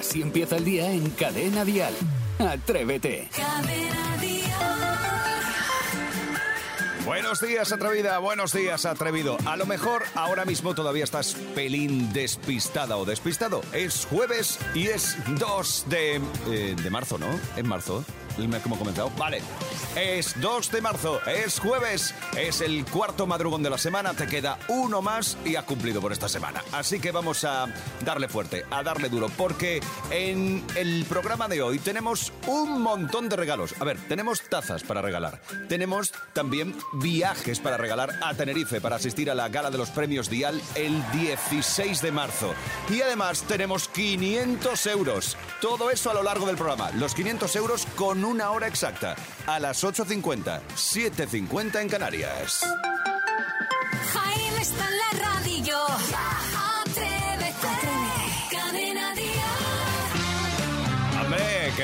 Así empieza el día en Cadena Dial. Atrévete. Buenos días, atrevida. Buenos días, atrevido. A lo mejor ahora mismo todavía estás pelín despistada o despistado. Es jueves y es 2 de, eh, de marzo, ¿no? En marzo. ¿Cómo he comenzado? Vale. Es 2 de marzo, es jueves, es el cuarto madrugón de la semana, te queda uno más y ha cumplido por esta semana. Así que vamos a darle fuerte, a darle duro, porque en el programa de hoy tenemos un montón de regalos. A ver, tenemos tazas para regalar, tenemos también viajes para regalar a Tenerife para asistir a la gala de los premios Dial el 16 de marzo. Y además tenemos 500 euros. Todo eso a lo largo del programa. Los 500 euros con una hora exacta. A las 8.50, 7.50 en Canarias.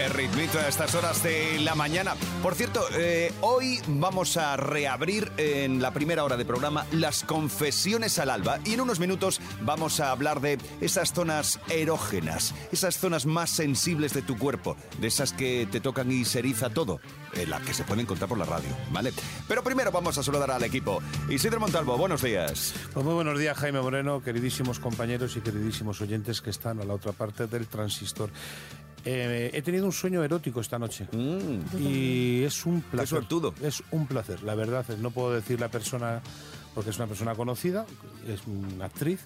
A estas horas de la mañana. Por cierto, eh, hoy vamos a reabrir en la primera hora de programa las confesiones al alba y en unos minutos vamos a hablar de esas zonas erógenas, esas zonas más sensibles de tu cuerpo, de esas que te tocan y se eriza todo, en las que se pueden encontrar por la radio, ¿vale? Pero primero vamos a saludar al equipo. Isidro Montalvo, buenos días. Pues muy buenos días, Jaime Moreno, queridísimos compañeros y queridísimos oyentes que están a la otra parte del transistor. Eh, he tenido un sueño erótico esta noche y es un placer. suertudo. Es un placer, la verdad. es- No puedo decir la persona porque es una persona conocida, es una actriz.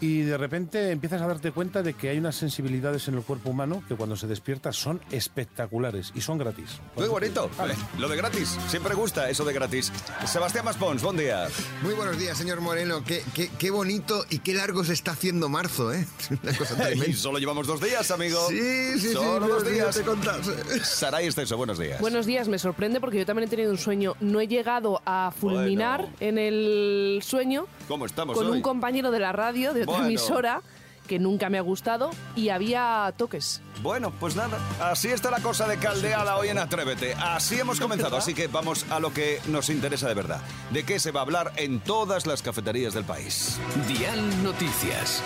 Y de repente empiezas a darte cuenta de que hay unas sensibilidades en el cuerpo humano que cuando se despierta son espectaculares y son gratis. Muy bonito. Vale, Lo de gratis. Siempre gusta eso de gratis. Sebastián Maspons, buen día. Muy buenos días, señor Moreno. Qué, qué, qué bonito y qué largo se está haciendo marzo, ¿eh? Una cosa Y tremenda. solo llevamos dos días, amigo. Sí, sí, sí. Solo dos días. te contas. Saray Esteso, buenos días. Buenos días, me sorprende porque yo también he tenido un sueño. No he llegado a fulminar Bueno. en el sueño ¿Cómo estamos con hoy? un compañero de la radio, de otra Bueno. emisora, que nunca me ha gustado y había toques. Bueno, pues nada, así está la cosa de caldeada hoy en Atrévete. Así hemos comenzado, así que vamos a lo que nos interesa de verdad. ¿De qué se va a hablar en todas las cafeterías del país? Dial Noticias.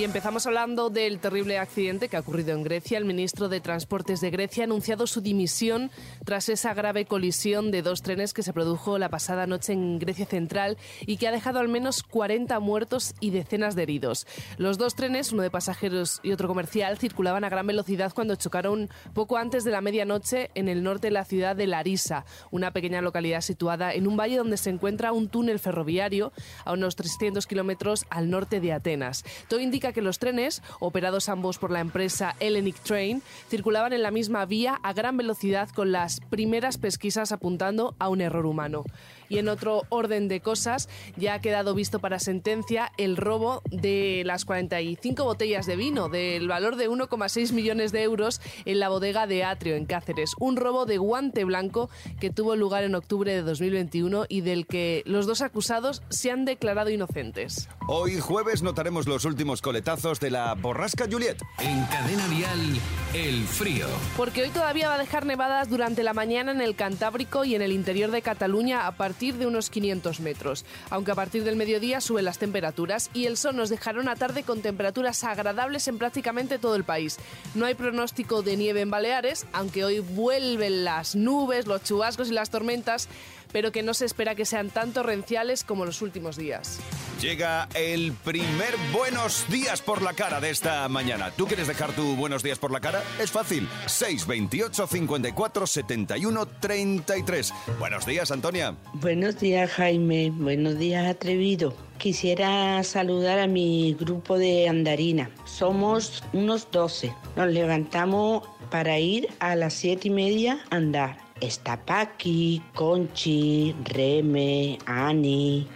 Y empezamos hablando del terrible accidente que ha ocurrido en Grecia. El ministro de Transportes de Grecia ha anunciado su dimisión tras esa grave colisión de dos trenes que se produjo la pasada noche en Grecia Central y que ha dejado al menos 40 muertos y decenas de heridos. Los dos trenes, uno de pasajeros y otro comercial, circulaban a gran velocidad cuando chocaron poco antes de la medianoche en el norte de la ciudad de Larisa, una pequeña localidad situada en un valle donde se encuentra un túnel ferroviario a unos 300 kilómetros al norte de Atenas. Todo indica que los trenes, operados ambos por la empresa Hellenic Train, circulaban en la misma vía a gran velocidad con las primeras pesquisas apuntando a un error humano. Y en otro orden de cosas, ya ha quedado visto para sentencia el robo de las 45 botellas de vino del valor de 1,6 millones de euros en la bodega de Atrio, en Cáceres. Un robo de guante blanco que tuvo lugar en octubre de 2021 y del que los dos acusados se han declarado inocentes. Hoy jueves notaremos los últimos coletazos de la borrasca Juliet. En Cadena Dial, el frío. Porque hoy todavía va a dejar nevadas durante la mañana en el Cantábrico y en el interior de Cataluña a partir de unos 500 metros. Aunque a partir del mediodía suben las temperaturas y el sol nos dejará una tarde con temperaturas agradables en prácticamente todo el país. No hay pronóstico de nieve en Baleares, aunque hoy vuelven las nubes, los chubascos y las tormentas, pero que no se espera que sean tan torrenciales como los últimos días. Llega el primer buenos días por la cara de esta mañana. ¿Tú quieres dejar tu buenos días por la cara? Es fácil. 628 54 71 33. Buenos días, Antonia. Buenos días, Jaime. Buenos días, atrevido. Quisiera saludar a mi grupo de andarina. Somos unos 12. Nos levantamos para ir a las siete y media a andar. Está Paqui, Conchi, Reme, Ani,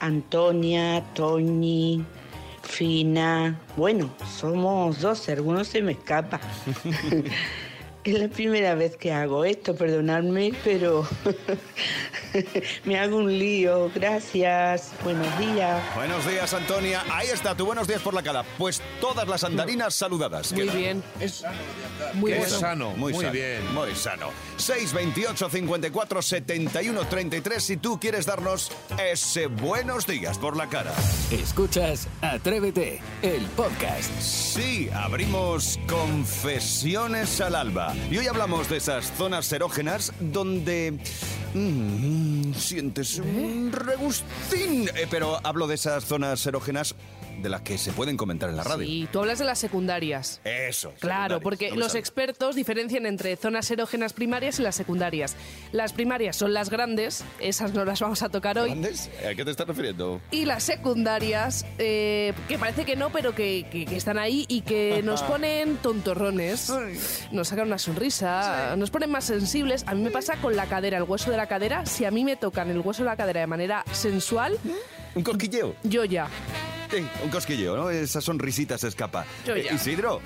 Antonia, Toñi, Fina. Bueno, somos 12, algunos se me escapa. es la primera vez que hago esto, perdonadme, pero me hago un lío. Gracias. Buenos días. Buenos días, Antonia. Ahí está, tu buenos días por la cara. Pues todas las andarinas saludadas. Muy quedan. bien. Es, Muy bueno. sano, muy, sano, bien. Muy sano. 628 54 71 33 si tú quieres darnos ese buenos días por la cara. Escuchas Atrévete, el podcast. Sí, abrimos Confesiones al Alba. Y hoy hablamos de esas zonas erógenas donde mm, sientes un regustín. Eh, pero hablo de esas zonas erógenas de las que se pueden comentar en la radio. Sí, tú hablas de las secundarias. Eso. Claro, porque no los expertos diferencian entre zonas erógenas primarias y las secundarias. Las primarias son las grandes, esas no las vamos a tocar hoy. ¿Grandes? ¿A qué te estás refiriendo? Y las secundarias, eh, que parece que no, pero que, que- que están ahí y que nos ponen tontorrones, nos sacan una sonrisa, nos ponen más sensibles. A mí me pasa con la cadera, el hueso de la cadera. Si a mí me tocan el hueso de la cadera de manera sensual, Un cosquilleo. yo ya. Sí, un cosquilleo, ¿no? Esa sonrisita se escapa. Yo Eh, ya. Isidro.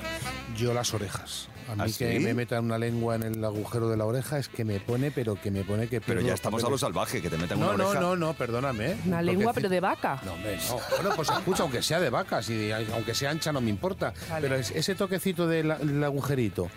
Yo las orejas. A mí ¿Ah, que sí? me metan una lengua en el agujero de la oreja es que me pone, pero que me pone que... Pero ya estamos a lo salvaje, que te metan No, una no, oreja. no, no, perdóname. ¿eh? Una Un lengua, pero de vaca. No, hombre, no. Bueno, pues escucha, aunque sea de vacas y aunque sea ancha no me importa. Vale. Pero es- ese toquecito del del agujerito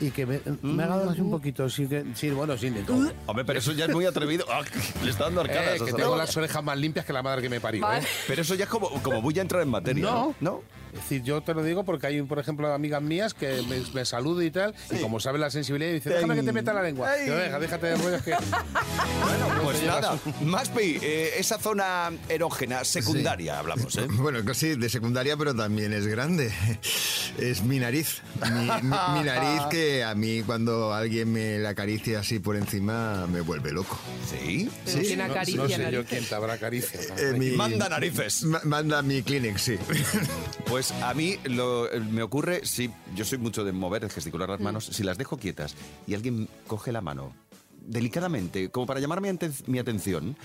y que me, me ha dado así un poquito, sí, que- sí bueno, sí. de- Mm. Hombre, pero eso ya es muy atrevido. Ah, le está dando arcadas. Eh, que tengo las orejas más limpias que la madre que me parió, Vale. ¿eh? Pero eso ya es como, como voy a entrar en materia. No. ¿No? Es decir, yo te lo digo porque hay, por ejemplo, amigas mías que me, me saludan y tal, y como saben la sensibilidad, dice, déjame que te meta la lengua. Yo, venga, déjate de rollos que... Bueno, pues nada. Maspi, eh, esa zona erógena secundaria hablamos, ¿eh? Bueno, sí, de secundaria, pero también es grande. Es mi nariz. Mi, mi- mi nariz que a mí cuando alguien me la acaricia así por encima me vuelve loco. Sí. Sí, ¿quién No, acaricia no sé yo quién te habrá caricia. Eh, mi- Manda narices. Ma- manda mi clinic, sí. Pues a mí lo- me ocurre, si yo soy mucho de mover, de gesticular Mm. las manos, si las dejo quietas y alguien coge la mano delicadamente, como para llamar mi, aten- mi atención.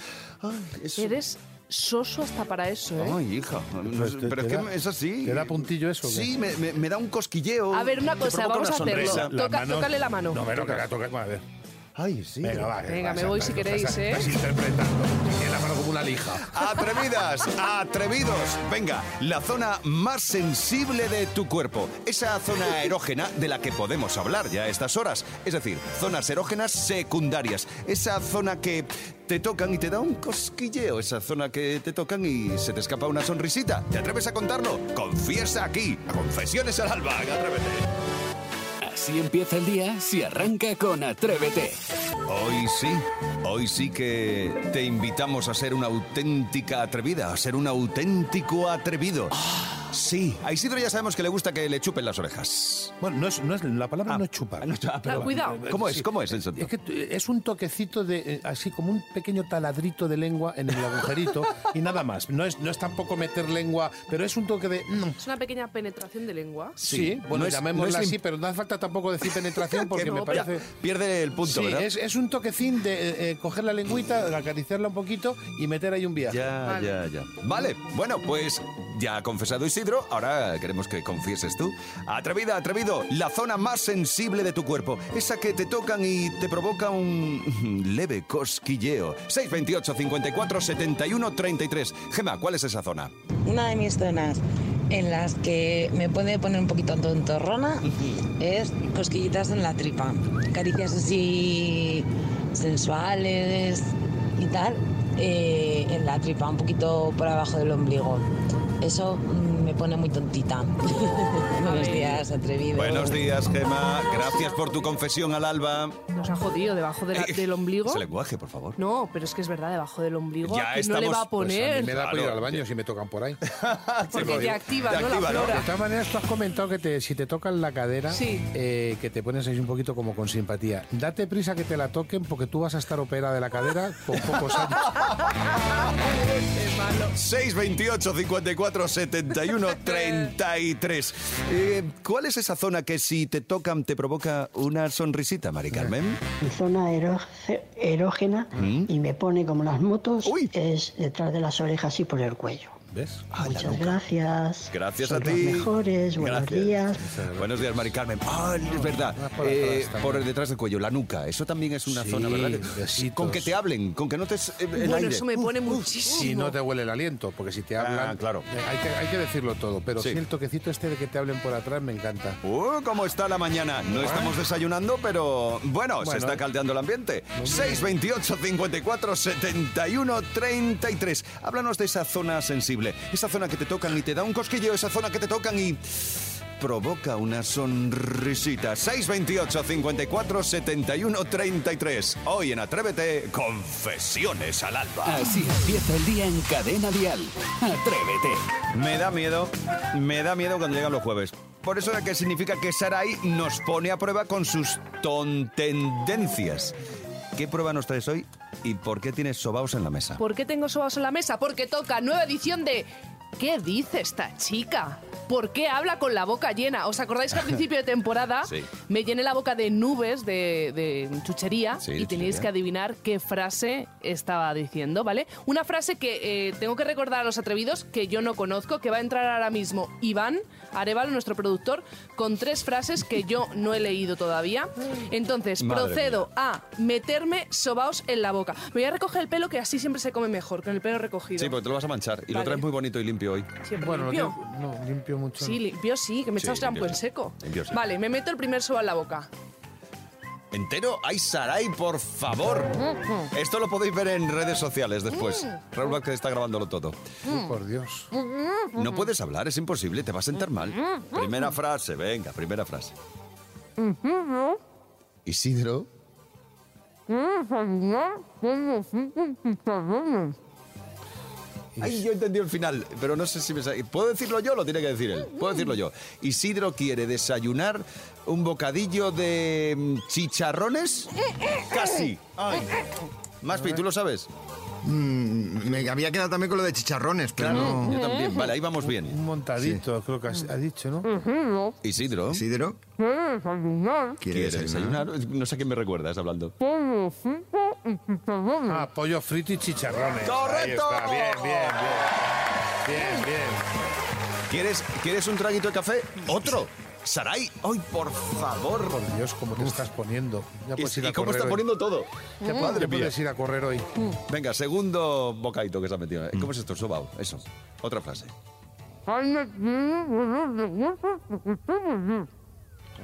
ay, eso- Eres soso hasta para eso, ¿eh? Ay, hija. no Pues pero es que da- es así. ¿te da puntillo eso? Sí, me, me- me da un cosquilleo. A ver, una cosa, vamos una a hacerlo. Toca- manos- tócale la mano. No, pero que la toque, a ver. Ay, sí. Venga, va. Venga, vas me voy si queréis, estás- ¿eh? Estás interpretando. Tiene la mano como una lija. Atrevidas, atrevidos. Venga, la zona más sensible de tu cuerpo. Esa zona erógena de la que podemos hablar ya a estas horas. Es decir, zonas erógenas secundarias. Esa zona que te tocan y te da un cosquilleo. Esa zona que te tocan y se te escapa una sonrisita. ¿Te atreves a contarlo? Confiesa aquí. A Confesiones al alba. Atrévete. Así empieza el día si arranca con Atrévete. Hoy sí, hoy sí que te invitamos a ser una auténtica atrevida, a ser un auténtico atrevido. Sí, a Isidro ya sabemos que le gusta que le chupen las orejas. Bueno, no es, no es, la palabra Ah, no es chupar. no chupar, Ah, cuidado. ¿Cómo es? ¿Cómo es el sentido? Es que es un toquecito de eh, así como un pequeño taladrito de lengua en el agujerito y nada más. No es, no es tampoco meter lengua, pero es un toque de. mm, Es una pequeña penetración de lengua. Sí, bueno, no llamémosla así, pero no hace falta tampoco decir penetración porque Que me parece. ya, pierde el punto, Sí, ¿verdad? es, es un toquecín de eh, eh, coger la lengüita, acariciarla un poquito y meter ahí un viaje. Ya, Vale. ya, ya. Vale, bueno, pues ya ha confesado Isidro, ahora queremos que confieses tú. Atrevida, atrevido, la zona más sensible de tu cuerpo, esa que te tocan y te provoca un leve cosquilleo. 628 54 71 33. Gema, ¿cuál es esa zona? Una de mis zonas en las que me puede poner un poquito tontorrona es cosquillitas en la tripa. Caricias así sensuales y tal eh, en la tripa, un poquito por abajo del ombligo. Eso mm, pone muy tontita. Buenos días, atrevido. Buenos días, Gema. Gracias por tu confesión al alba. Nos ha jodido debajo de la- Eh, del ombligo. Ese lenguaje, por favor. No, pero es que es verdad, debajo del ombligo. Ya ¿a quién no le estamos- va a pues, a mí A poner? me da por ir al baño si me tocan por ahí. Porque te activa, Te ¿no? activa, la ¿no? flora. De todas maneras, tú has comentado que te, si te tocan la cadera, Sí. eh, que te pones ahí un poquito como con simpatía. Date prisa que te la toquen porque tú vas a estar operada de la cadera con pocos años. 628 54 71 33. Eh, ¿Cuál es esa zona que si te tocan te provoca una sonrisita, Mari Carmen? Mi zona erógena y me pone como las motos Uy. es detrás de las orejas y por el cuello. ¿Ves? Ah, Muchas gracias. Gracias a ti. los mejores. Buenos Gracias. días. Buenos días, Mari Carmen. Ah, es verdad. Ah, por Eh, por detrás del cuello, la nuca. Eso también es una Sí, zona, ¿verdad? besitos. Con que te hablen, con que no te el Bueno, aire. eso me pone Uf, muchísimo. Si no te huele el aliento, porque si te hablan. Ah, claro. eh, Hay que, hay que decirlo todo, pero Sí. sí. el toquecito este de que te hablen por atrás me encanta. Uh, ¿Cómo está la mañana? No estamos desayunando, pero bueno, se Bueno. está caldeando el ambiente. 628 54 71 33. Háblanos de esa zona sensible, esa zona que te tocan y te da un cosquillo, esa zona que te tocan y provoca una sonrisita. 628 54 71 33. Hoy en Atrévete, confesiones al alba. Así empieza el día en Cadena Dial. Atrévete. Me da miedo, me da miedo cuando llegan los jueves. Por eso que significa que Sarai nos pone a prueba con sus tontendencias. ¿Qué prueba nos traes hoy y por qué tienes sobaos en la mesa? ¿Por qué tengo sobas en la mesa? Porque toca nueva edición de ¿Qué dice esta chica? ¿Por qué habla con la boca llena? ¿Os acordáis que al principio de temporada Sí. me llené la boca de nubes de, de chuchería Sí, y teníais chuchería. que adivinar qué frase estaba diciendo, ¿vale? Una frase que eh, tengo que recordar a los atrevidos que yo no conozco, que va a entrar ahora mismo Iván Arevalo, nuestro productor, con tres frases que yo no he leído todavía. Entonces, Madre procedo a meterme sobaos en la boca. Me voy a recoger el pelo, que así siempre se come mejor, con el pelo recogido. Sí, porque te lo vas a manchar y lo Vale. traes muy bonito y limpio hoy. Siempre Bueno, limpio. no, limpio mucho. Sí, limpio sí, que me he Sí, shampoo limpio en seco. Limpio sí. Vale, me meto el primer soba en la boca. ¿Entero? ¡Ay, Sarai, por favor! Esto lo podéis ver en redes sociales después. Raúl Vázquez está grabándolo todo. Uy, por Dios. No puedes hablar, es imposible, te va a sentar mal. Primera frase, venga, primera frase. Isidro. Ay, yo entendí el final, pero no sé si me... ¿Puedo decirlo yo o lo tiene que decir él? Puedo decirlo yo. Isidro quiere desayunar un bocadillo de mm, chicharrones. Casi. Ay. Maspi, ¿tú lo sabes? Mm, me había quedado también con lo de chicharrones, pero no. Yo también. Vale, ahí vamos bien. Un montadito, creo que has- ha dicho, ¿no? Isidro. ¿Isidro? ¿Quiere ¿Quiere desayunar? No sé a quién me recuerdas hablando. Ah, pollo frito y chicharrones. Ahí ¡Correcto! está, bien, bien, bien. Bien, bien. ¿Quieres, ¿Quieres un traguito de café? ¿Otro? Sarai, ¡ay, por favor! Por Dios, cómo te estás poniendo. Ya ¿Y, cómo correr está hoy. poniendo todo? Ya mía. puedes ir a correr hoy. Venga, segundo bocadito que se ha metido. ¿Cómo es esto? Sobao. Eso. Otra frase.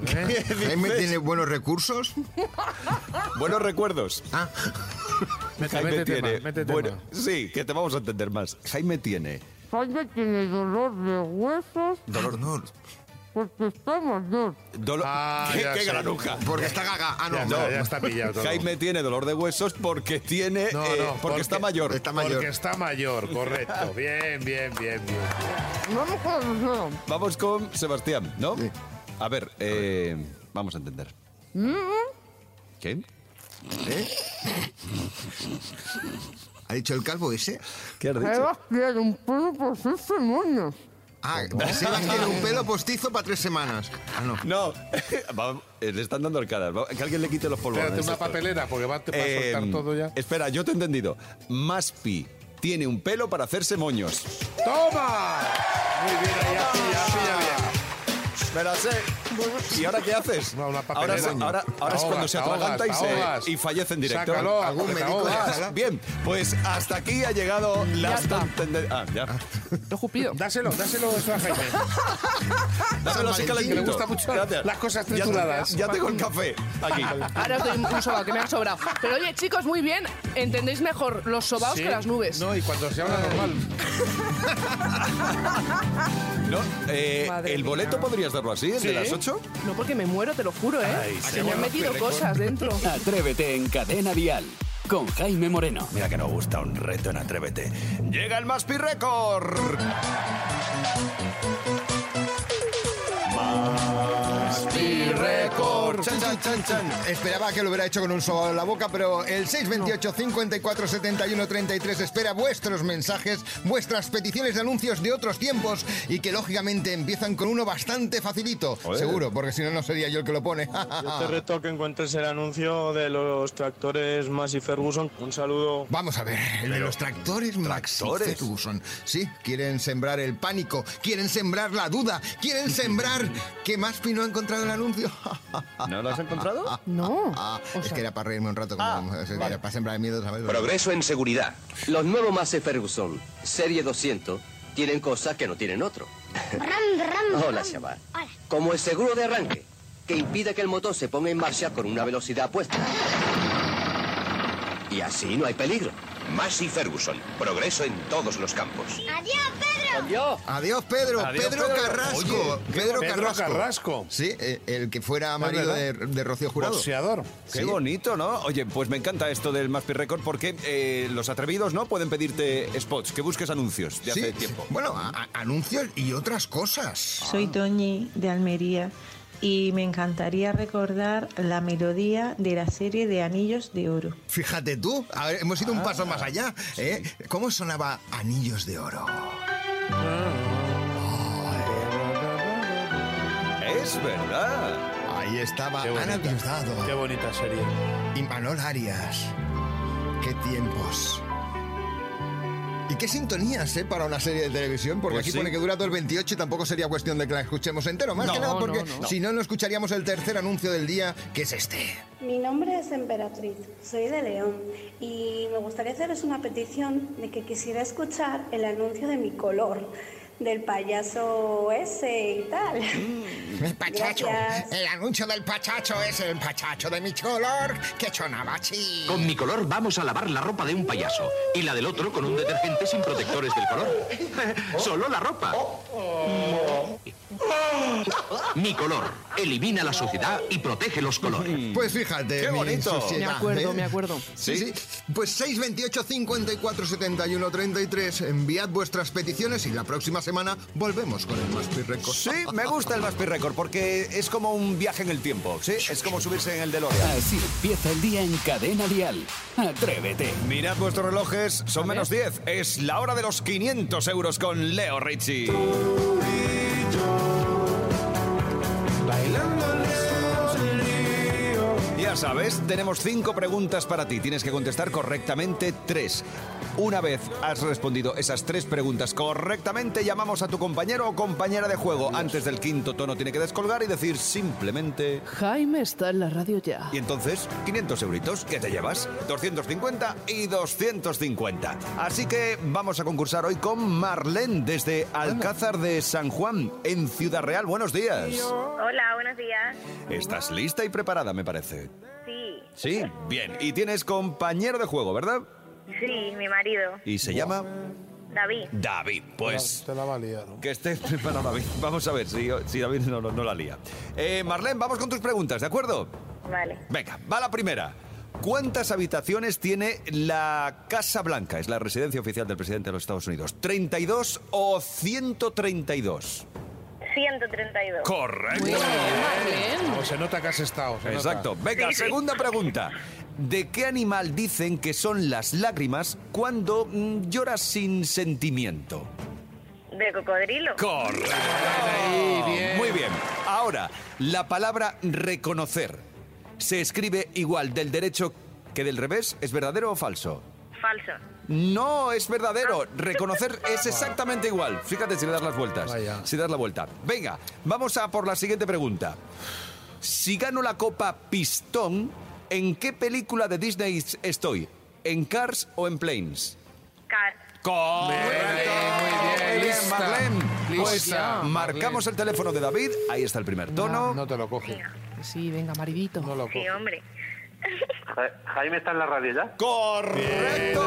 ¿Eh? Jaime tiene buenos recursos. Buenos recuerdos. Ah, Mete, Jaime mete tiene. tema, mete bueno- tema. sí, que te vamos a entender más. Jaime tiene. Jaime tiene dolor de huesos Dolor. no, porque está mayor. Dolor. Ah, ¡Qué, granuja! porque está gaga. Ah, no. Ya, está, ya está pillado todo. Jaime tiene dolor de huesos porque tiene. No, eh, no, porque, porque- está mayor. Está mayor. Porque está mayor, correcto. Bien, bien, bien, bien. Vamos con. Vamos con Sebastián, ¿no? Sí. A ver, eh, vamos a entender. ¿Qué? ¿Eh? ¿Ha dicho el calvo ese? ¿Qué has dicho? Sebas tiene un pelo por sus demonios. Ah, Sebas tiene un pelo postizo para tres semanas. Ah, no. No, Va, eh, le están dando arcadas. Va, Que alguien le quite los polvorones. Espérate una papelera porque va, te va a soltar todo ya. Espera, yo te he entendido. Maspi tiene un pelo para hacerse moños. ¡Toma! Muy bien, ahí ya pilla, pilla bien. Me la sé. ¿Y ahora qué haces? No, una ahora es, ahora, ahora es cuando se ahogas, atraganta y, se, ahogas. y fallece en directo. Bien, pues hasta aquí ha llegado tontendi- Ah, ya. Lo jupido. Dáselo, dáselo eso a Jaime. Dáselo calentito. que le gusta mucho Gracias. las cosas Ya trituradas. Ya, tengo el café aquí. Ahora os doy un soba que me ha sobrado. Pero oye, chicos, muy bien. Entendéis mejor los sobaos Sí. que las nubes. No, y cuando se habla normal. No, eh, ¿El mía. boleto podrías darlo así, el de las 8? No, porque me muero, te lo juro, ¿eh? Ay, Se sí, me han metido cosas dentro. Atrévete en Cadena Dial con Jaime Moreno. Mira que nos gusta un reto en Atrévete. Llega el Maspi Record. Chan, chan, chan, chan. Esperaba que lo hubiera hecho con un sobado en la boca, pero el 628 54 71 33 espera vuestros mensajes, vuestras peticiones de anuncios de otros tiempos y que lógicamente empiezan con uno bastante facilito. Joder. Seguro, porque si no, no sería yo el que lo pone. Yo te reto que encuentres el anuncio de los tractores Massey Ferguson. Un saludo. Vamos a ver, el de los tractores Max y ¿Tractores? Ferguson. Sí, quieren sembrar el pánico, quieren sembrar la duda, quieren sembrar que Maspi no ha encontrado el anuncio. ¿No lo has encontrado? No. Ah, es sea- que era para reírme un rato, como, era para sembrar miedo, ¿sabes? Progreso en seguridad. Los nuevos Massey Ferguson, serie 200, tienen cosas que no tienen otro. Hola, chaval. Como el seguro de arranque, que impide que el motor se ponga en marcha con una velocidad puesta. Y así no hay peligro. Massey Ferguson. Progreso en todos los campos. Adiós. Adiós, Pedro. Adiós, Pedro, Pedro. Carrasco. Oye, Pedro, Pedro Carrasco. Carrasco. Sí, eh, el que fuera marido de, de Rocío Jurado. Boxeador. Qué Sí. bonito, ¿no? Oye, pues me encanta esto del Maspi Record porque eh, los atrevidos, ¿no? Pueden pedirte spots, que busques anuncios de Sí, hace tiempo. Bueno, a- a- anuncios y otras cosas. Soy Toñi de Almería y me encantaría recordar la melodía de la serie de Anillos de Oro. Fíjate tú, a ver, hemos ido un Ah. paso más allá. ¿eh? ¿Cómo sonaba Anillos de Oro? Es verdad. Ahí estaba Ana. Diosdado Qué bonita serie. y Manol Arias. ¡Qué tiempos! ¿Y qué sintonías, eh, para una serie de televisión? Porque Pues aquí sí. pone que dura todo el 28 y tampoco sería cuestión de que la escuchemos entero. Más No, que nada no, porque no. si no, no escucharíamos el tercer anuncio del día, que es este. Mi nombre es Emperatriz, soy de León y me gustaría haceros una petición de que quisiera escuchar el anuncio de mi color, del payaso ese y tal. El pachacho. Gracias. El anuncio del pachacho es el pachacho de mi color que sonaba así. Con mi color vamos a lavar la ropa de un payaso y la del otro con un detergente sin protectores del color. Solo la ropa. Mi color elimina la suciedad y protege los colores. Pues fíjate. Qué mi bonito. Me acuerdo, ¿eh? me acuerdo. Sí, sí. Pues 628 54 71 33. Enviad vuestras peticiones y la próxima semana volvemos con el Maspi Record. Sí, me gusta el Maspi Record porque es como un viaje en el tiempo, ¿sí? Es como subirse en el DeLorean. Así empieza el día en Cadena Dial. Atrévete. Mirad vuestros relojes, son menos 10. Es la hora de los 500 euros con Leo Richie. Ya sabes, tenemos cinco preguntas para ti. Tienes que contestar correctamente tres. Una vez has respondido esas tres preguntas correctamente, llamamos a tu compañero o compañera de juego. Antes del quinto tono tiene que descolgar y decir simplemente... Jaime está en la radio ya. Y entonces, 500 euritos, ¿qué te llevas? 250 y 250. Así que vamos a concursar hoy con Marlene desde Alcázar de San Juan, en Ciudad Real. Buenos días. Hola, buenos días. Estás lista y preparada, me parece. Sí, bien. Y tienes compañero de juego, ¿verdad? sí, mi marido, Y se llama David. David. Pues Te la va a liar. ¿no? que estés preparado, David. Vamos a ver si, si David no, no- no la lía. Eh, Marlene, vamos con tus preguntas, ¿de acuerdo? Vale. Venga, va la primera. ¿Cuántas habitaciones tiene la Casa Blanca? Es la residencia oficial del presidente de los Estados Unidos. ¿32 o 132? 132. Correcto. No, se nota que has estado. se nota. Exacto. Venga, Sí, sí. segunda pregunta. ¿De qué animal dicen que son las lágrimas cuando mm, lloras sin sentimiento? ¿De cocodrilo? Correcto. Muy bien. Ahora, la palabra reconocer se escribe igual del derecho que del revés. ¿Es verdadero o falso? Falso. No, es verdadero. Reconocer es exactamente igual. Fíjate si le das las vueltas. Vaya. Si das la vuelta. Venga, vamos a por la siguiente pregunta. Si gano la copa Pistón, ¿en qué película de Disney estoy? ¿En Cars o en Planes? Car. Correcto. Muy bien, lista, Marlene. Pues lista, marcamos el teléfono de David. Ahí está el primer tono. No te lo coge. Sí, venga, maridito. No lo Sí, coge. hombre. Jaime está en la radio ya. Correcto.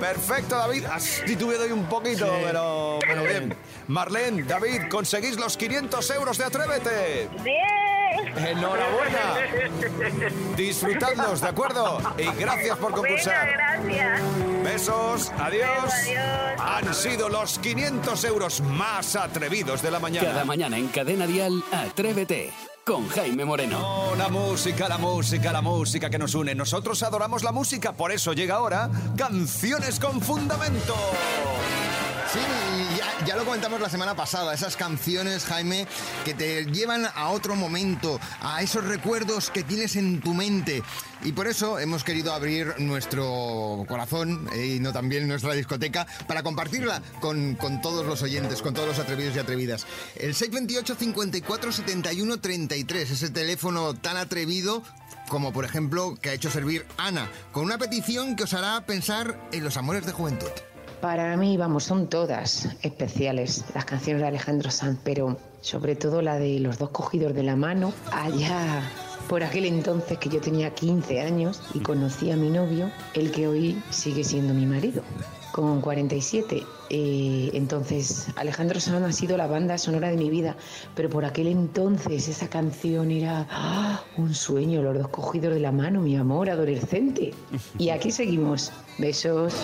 Perfecto, David. Has titubeado ahí un poquito, pero, pero bien. Marlene, David, conseguís los 500 euros de Atrévete. ¡Bien! Enhorabuena. Disfrutadlos, ¿de acuerdo? Y gracias por concursar. Venga, gracias. Besos, adiós. Adiós. Han sido los 500 euros más atrevidos de la mañana. Cada mañana en Cadena Dial, Atrévete con Jaime Moreno. Oh, la música, la música, la música que nos une. Nosotros adoramos la música, por eso llega ahora Canciones con Fundamento. Sí, ya, lo comentamos la semana pasada, esas canciones, Jaime, que te llevan a otro momento, a esos recuerdos que tienes en tu mente. Y por eso hemos querido abrir nuestro corazón eh, y no también nuestra discoteca para compartirla con, con todos los oyentes, con todos los atrevidos y atrevidas. El 628 54 71 33, ese teléfono tan atrevido como por ejemplo que ha hecho servir Ana, con una petición que os hará pensar en los amores de juventud. Para mí, vamos, son todas especiales las canciones de Alejandro Sanz, pero sobre todo la de los dos cogidos de la mano, allá por aquel entonces que yo tenía 15 años y conocí a mi novio, el que hoy sigue siendo mi marido, con 47. Eh, entonces, Alejandro Sanz ha sido la banda sonora de mi vida, pero por aquel entonces esa canción era ¡ah! un sueño, los dos cogidos de la mano, mi amor adolescente. Y aquí seguimos. Besos.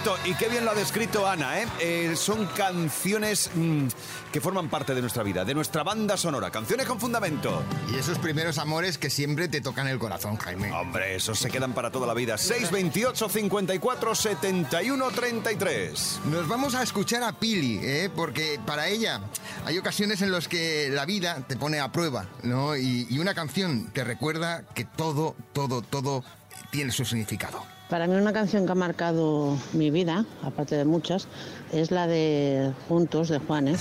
Bonito y qué bien lo ha descrito Ana, ¿eh? Eh, son canciones mm, que forman parte de nuestra vida, de nuestra banda sonora, canciones con fundamento. Y esos primeros amores que siempre te tocan el corazón, Jaime. Hombre, esos se quedan para toda la vida. 628 54 71 33. Nos vamos a escuchar a Pili, ¿eh? porque para ella hay ocasiones en las que la vida te pone a prueba, ¿no? Y, y una canción te recuerda que todo, todo, todo tiene su significado. Para mí una canción que ha marcado mi vida, aparte de muchas, es la de Juntos de Juanes,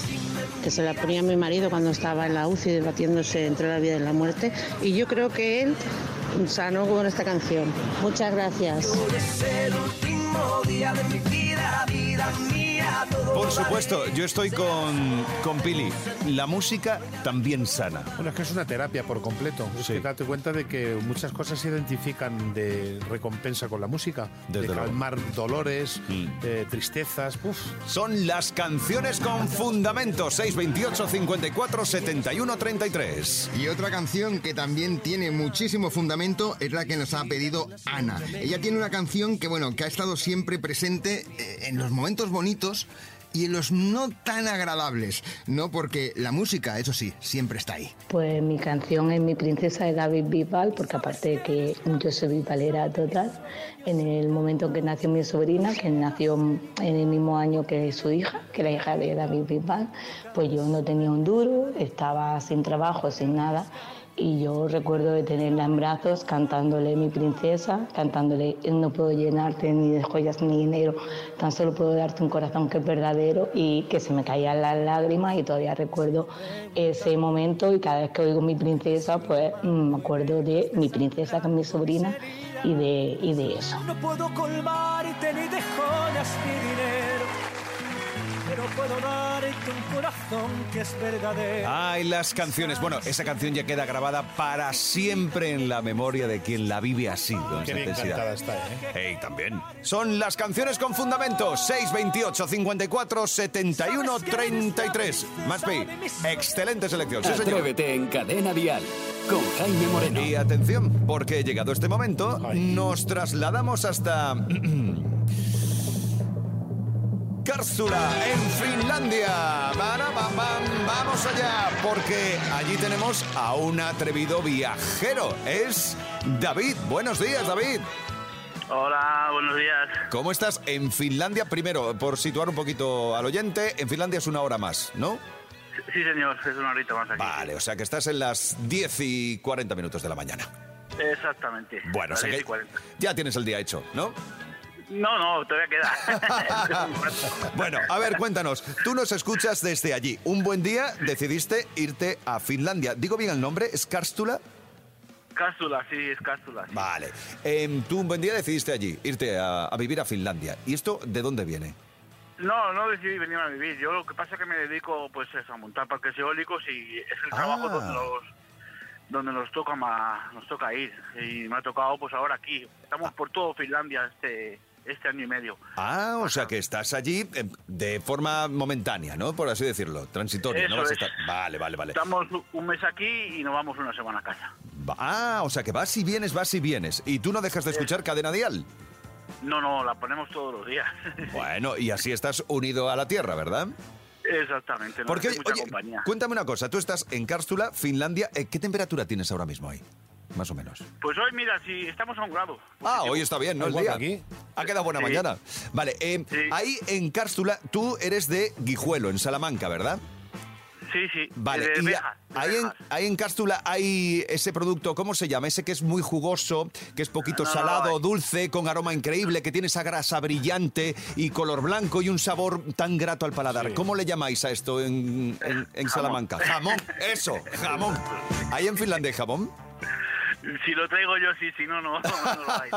que se la ponía mi marido cuando estaba en la UCI debatiéndose entre la vida y la muerte. Y yo creo que él sanó con esta canción. Muchas gracias. Por supuesto, yo estoy con, con Pili. La música también sana. Bueno, es que es una terapia por completo. Es que date cuenta de que muchas cosas se identifican de recompensa con la música. Desde de luego. calmar dolores, eh, tristezas. Uf. Son las canciones con fundamento. 628 54 71 33. Y otra canción que también tiene muchísimo fundamento es la que nos ha pedido Ana. Ella tiene una canción que, bueno, que ha estado siempre presente eh, en los momentos bonitos y en los no tan agradables, ¿no? Porque la música, eso sí, siempre está ahí. Pues mi canción es Mi princesa de David Bisbal, porque aparte de que yo soy bisbalera total, en el momento en que nació mi sobrina, que nació en el mismo año que su hija, que era hija de David Bisbal, pues yo no tenía un duro, estaba sin trabajo, sin nada. Y yo recuerdo de tenerla en brazos cantándole mi princesa, cantándole no puedo llenarte ni de joyas ni dinero, tan solo puedo darte un corazón que es verdadero y que se me caían las lágrimas y todavía recuerdo ese momento y cada vez que oigo mi princesa pues mm, me acuerdo de mi princesa que es mi sobrina y de, y de eso. No puedo colmarte ni de joyas ni dinero, pero puedo darte un corazón que es verdadero. Ay, las canciones. Bueno, esa canción ya queda grabada para siempre en la memoria de quien la vive así, con Qué esa bien intensidad. cantada está, ¿eh? Ey, también. Son las canciones con fundamento. 628 54 71 33. Más Pi. Excelente selección. Sí, señor. Atrévete en Cadena Dial con Jaime Moreno. Y atención, porque llegado este momento, nos trasladamos hasta. Cársula, en Finlandia. Vamos allá, porque allí tenemos a un atrevido viajero. Es David. Buenos días, David. Hola, buenos días. ¿Cómo estás en Finlandia? Primero, por situar un poquito al oyente, en Finlandia es una hora más, ¿no? Sí, señor, es una horita más aquí. Vale, o sea que estás en las 10 y 40 minutos de la mañana. Exactamente. Bueno, o Las sea 10 que y 40. ya tienes el día hecho, ¿no? No, no, todavía queda. Bueno, a ver, cuéntanos. Tú nos escuchas desde allí. Un buen día decidiste irte a Finlandia. ¿Digo bien el nombre? ¿Es Kárstula? cápsula, sí, es cápsula. sí. Vale. Em, tú un buen día decidiste allí, irte a, a vivir a Finlandia. ¿Y esto de dónde viene? No, no decidí venir a vivir. Yo lo que pasa es que me dedico pues eso, a montar parques eólicos y es el trabajo Ah. donde nos donde nos toca ma- nos toca ir y me ha tocado pues ahora aquí. Estamos por todo Finlandia este este año y medio. Ah, o sea que estás allí eh, de forma momentánea, ¿no? Por así decirlo, transitoria. Eso ¿no? Vas a es. estar- Vale, vale, vale. Estamos un mes aquí y nos vamos una semana a casa. Ah, o sea que vas y vienes, vas y vienes. Y tú no dejas de escuchar Cadena Dial. No, no, la ponemos todos los días. Bueno, y así estás unido a la Tierra, ¿verdad? Exactamente, Porque, oye, mucha oye, compañía. cuéntame una cosa. Tú estás en Kárstula, Finlandia. Eh, ¿Qué temperatura tienes ahora mismo ahí? Más o menos. Pues hoy, mira, si estamos a un grado. Ah, hoy está bien, ¿no? El día. aquí. Ha quedado buena Sí. mañana. Vale, eh, ahí en Kárstula, tú eres de Guijuelo, en Salamanca, ¿verdad? Sí, sí. Vale, de y Bejas, ahí en, ahí en Cárstula hay ese producto, ¿cómo se llama? Ese que es muy jugoso, que es poquito No, no, salado, dulce, con aroma increíble, que tiene esa grasa brillante y color blanco y un sabor tan grato al paladar. ¿Cómo le llamáis a esto en, en- en Salamanca? Jamón, eso, jamón. ¿Hay en Finlandia hay jamón? Si lo traigo yo, sí, si no, no, no lo hay.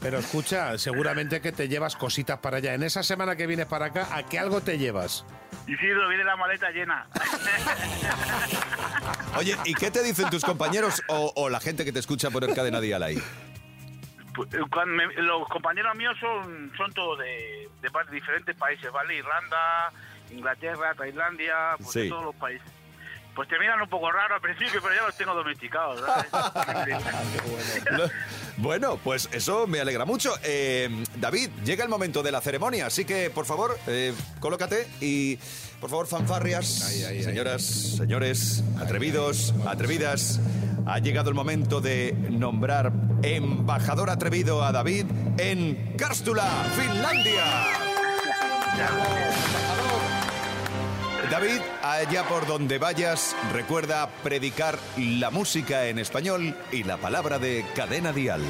Pero escucha, seguramente que te llevas cositas para allá. En esa semana que vienes para acá, ¿a qué algo te llevas? Isidro, viene la maleta llena. Oye, ¿y qué te dicen tus compañeros o, o la gente que te escucha por el cadena dial ahí? Pues, eh, cuando me- los compañeros míos son, son todos de, de diferentes países, ¿vale? Irlanda, Inglaterra, Tailandia, pues de todos los países. Pues te miran un poco raro al principio, pero ya los tengo domesticados, Bueno, pues eso me alegra mucho. Eh, David, llega el momento de la ceremonia, así que por favor, eh, colócate y por favor, fanfarrias, señoras, señores, atrevidos, atrevidas. Ha llegado el momento de nombrar embajador atrevido a David en Kárstula, Finlandia. David, allá por donde vayas, recuerda predicar la música en español y la palabra de cadena dial.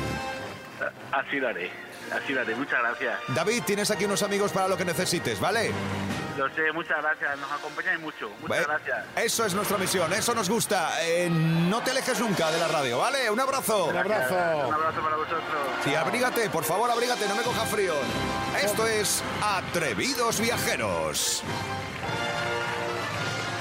Así lo haré, así lo haré. Muchas gracias. David, tienes aquí unos amigos para lo que necesites, ¿vale? Lo sé, muchas gracias. Nos acompañáis mucho. Muchas Eh, gracias. Eso es nuestra misión, eso nos gusta. Eh, no te alejes nunca de la radio, ¿vale? Un abrazo. Un abrazo para vosotros. Y abrígate, por favor, abrígate, no me coja frío. Esto es Atrevidos Viajeros.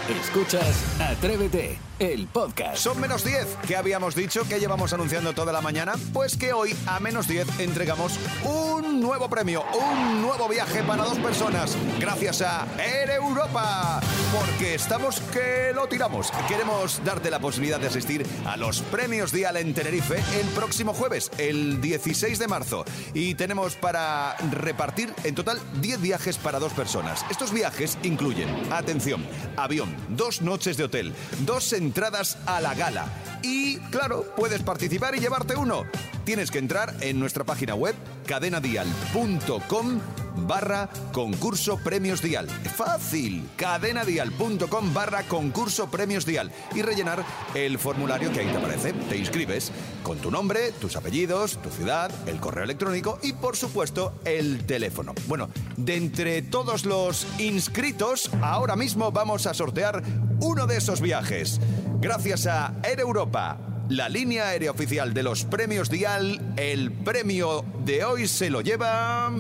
Escuchas Atrévete, el podcast. Son menos 10. ¿Qué habíamos dicho? que llevamos anunciando toda la mañana? Pues que hoy, a menos 10, entregamos un nuevo premio, un nuevo viaje para dos personas, gracias a Air Europa. Porque estamos que lo tiramos. Queremos darte la posibilidad de asistir a los premios Dial en Tenerife el próximo jueves, el 16 de marzo. Y tenemos para repartir en total 10 viajes para dos personas. Estos viajes incluyen, atención, avión, dos noches de hotel, dos entradas a la gala. Y claro, puedes participar y llevarte uno. Tienes que entrar en nuestra página web cadenadial.com barra concurso premios dial. Fácil, cadenadial.com barra concurso premios dial y rellenar el formulario que ahí te aparece. Te inscribes con tu nombre, tus apellidos, tu ciudad, el correo electrónico y por supuesto el teléfono. Bueno, de entre todos los inscritos, ahora mismo vamos a sortear uno de esos viajes. Gracias a Air Europa, la línea aérea oficial de los premios Dial, el premio de hoy se lo lleva...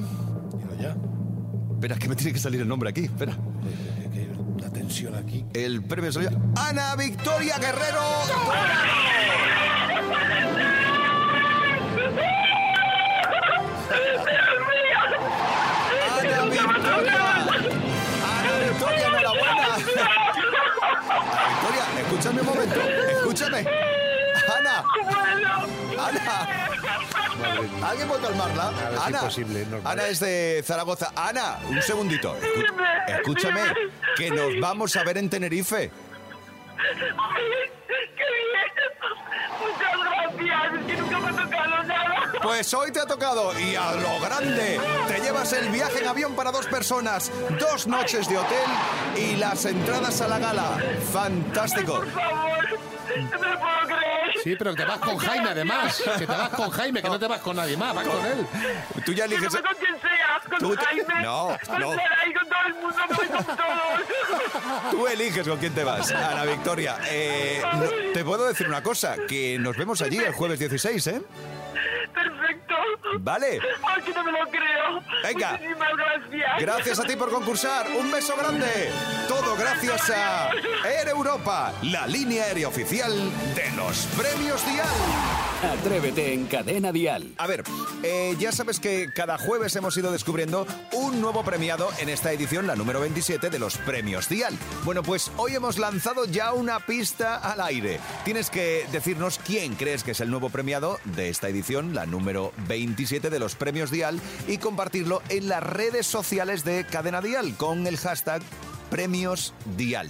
Espera, que me tiene que salir el nombre aquí, espera. La tensión aquí. El premio lleva... Ana Victoria Guerrero. Ana Victoria. Ana Victoria, enhorabuena. Ana Victoria, escúchame un momento. Escúchame. Ana. Ana. ¿Alguien puede calmarla? Ana. es posible. Ana es de Zaragoza. Ana, un segundito. Escúchame, que nos vamos a ver en Tenerife. Muchas gracias, es que nunca me ha tocado nada. Pues hoy te ha tocado y a lo grande. Te llevas el viaje en avión para dos personas, dos noches de hotel y las entradas a la gala. Fantástico. Por favor, no me lo puedo creer. Sí, pero que te vas con Jaime además. Que te vas con Jaime, que no te vas con nadie más, vas con él. Tú ya Que no eliges. me con quien sea, con Tú te- Jaime, No, con no. Con todo el mundo, me voy con todos. Tú eliges con quién te vas, Ana Victoria. Eh, no- te puedo decir una cosa, que nos vemos allí el jueves 16, ¿eh? Vale. Ay, que no me lo creo. Venga. Muchísimas gracias. Gracias a ti por concursar. Un beso grande. Todo gracias a Air Europa, la línea aérea oficial de los premios Dial. Atrévete en Cadena Dial. A ver, eh, ya sabes que cada jueves hemos ido descubriendo un nuevo premiado en esta edición, la número 27 de los premios Dial. Bueno, pues hoy hemos lanzado ya una pista al aire. Tienes que decirnos quién crees que es el nuevo premiado de esta edición, la número 27 de los premios Dial, y compartirlo en las redes sociales de Cadena Dial con el hashtag Premios Dial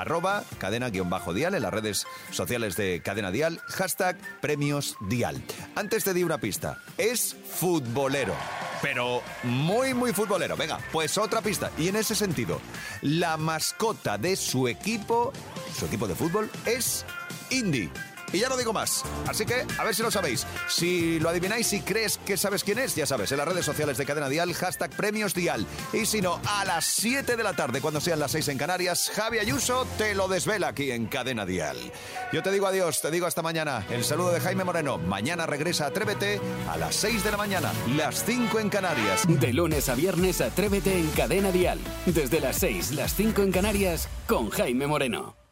arroba cadena-dial en las redes sociales de Cadena Dial, hashtag premios Dial. Antes te di una pista, es futbolero, pero muy, muy futbolero. Venga, pues otra pista. Y en ese sentido, la mascota de su equipo, su equipo de fútbol, es Indy. Y ya no digo más. Así que, a ver si lo sabéis. Si lo adivináis, si crees que sabes quién es, ya sabes, en las redes sociales de Cadena Dial, hashtag Premios Dial. Y si no, a las 7 de la tarde, cuando sean las 6 en Canarias, Javi Ayuso te lo desvela aquí en Cadena Dial. Yo te digo adiós, te digo hasta mañana. El saludo de Jaime Moreno. Mañana regresa Atrévete a las 6 de la mañana, las 5 en Canarias. De lunes a viernes, Atrévete en Cadena Dial. Desde las 6, las 5 en Canarias, con Jaime Moreno.